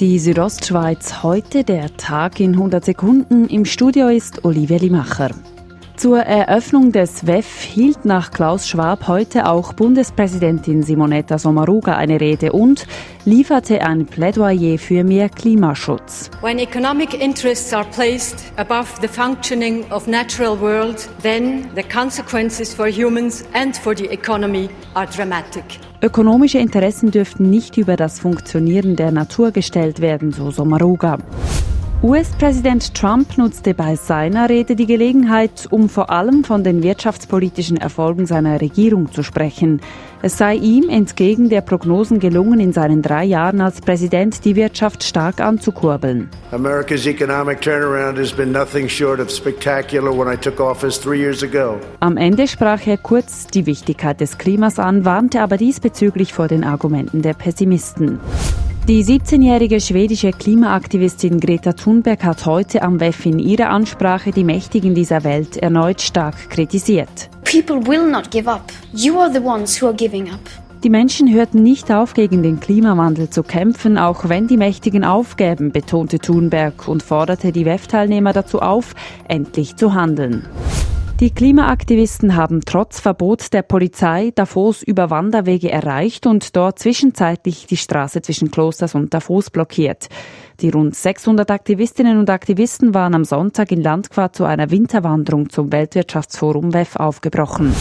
Die Südostschweiz heute, der Tag in 100 Sekunden. Im Studio ist Olivia Limacher. Zur Eröffnung des WEF hielt nach Klaus Schwab heute auch Bundespräsidentin Simonetta Sommaruga eine Rede und lieferte ein Plädoyer für mehr Klimaschutz. When economic interests are placed above the functioning of natural world, then the consequences for humans and for the economy are dramatic. Ökonomische Interessen dürften nicht über das Funktionieren der Natur gestellt werden, so Sommaruga. US-Präsident Trump nutzte bei seiner Rede die Gelegenheit, um vor allem von den wirtschaftspolitischen Erfolgen seiner Regierung zu sprechen. Es sei ihm entgegen der Prognosen gelungen, in seinen drei Jahren als Präsident die Wirtschaft stark anzukurbeln. Am Ende sprach er kurz die Wichtigkeit des Klimas an, warnte aber diesbezüglich vor den Argumenten der Pessimisten. Die 17-jährige schwedische Klimaaktivistin Greta Thunberg hat heute am WEF in ihrer Ansprache die Mächtigen dieser Welt erneut stark kritisiert. People will not give up. You are the ones who are giving up. Die Menschen hörten nicht auf, gegen den Klimawandel zu kämpfen, auch wenn die Mächtigen aufgäben, betonte Thunberg und forderte die WEF-Teilnehmer dazu auf, endlich zu handeln. Die Klimaaktivisten haben trotz Verbot der Polizei Davos über Wanderwege erreicht und dort zwischenzeitlich die Straße zwischen Klosters und Davos blockiert. Die rund 600 Aktivistinnen und Aktivisten waren am Sonntag in Landquart zu einer Winterwanderung zum Weltwirtschaftsforum WEF aufgebrochen.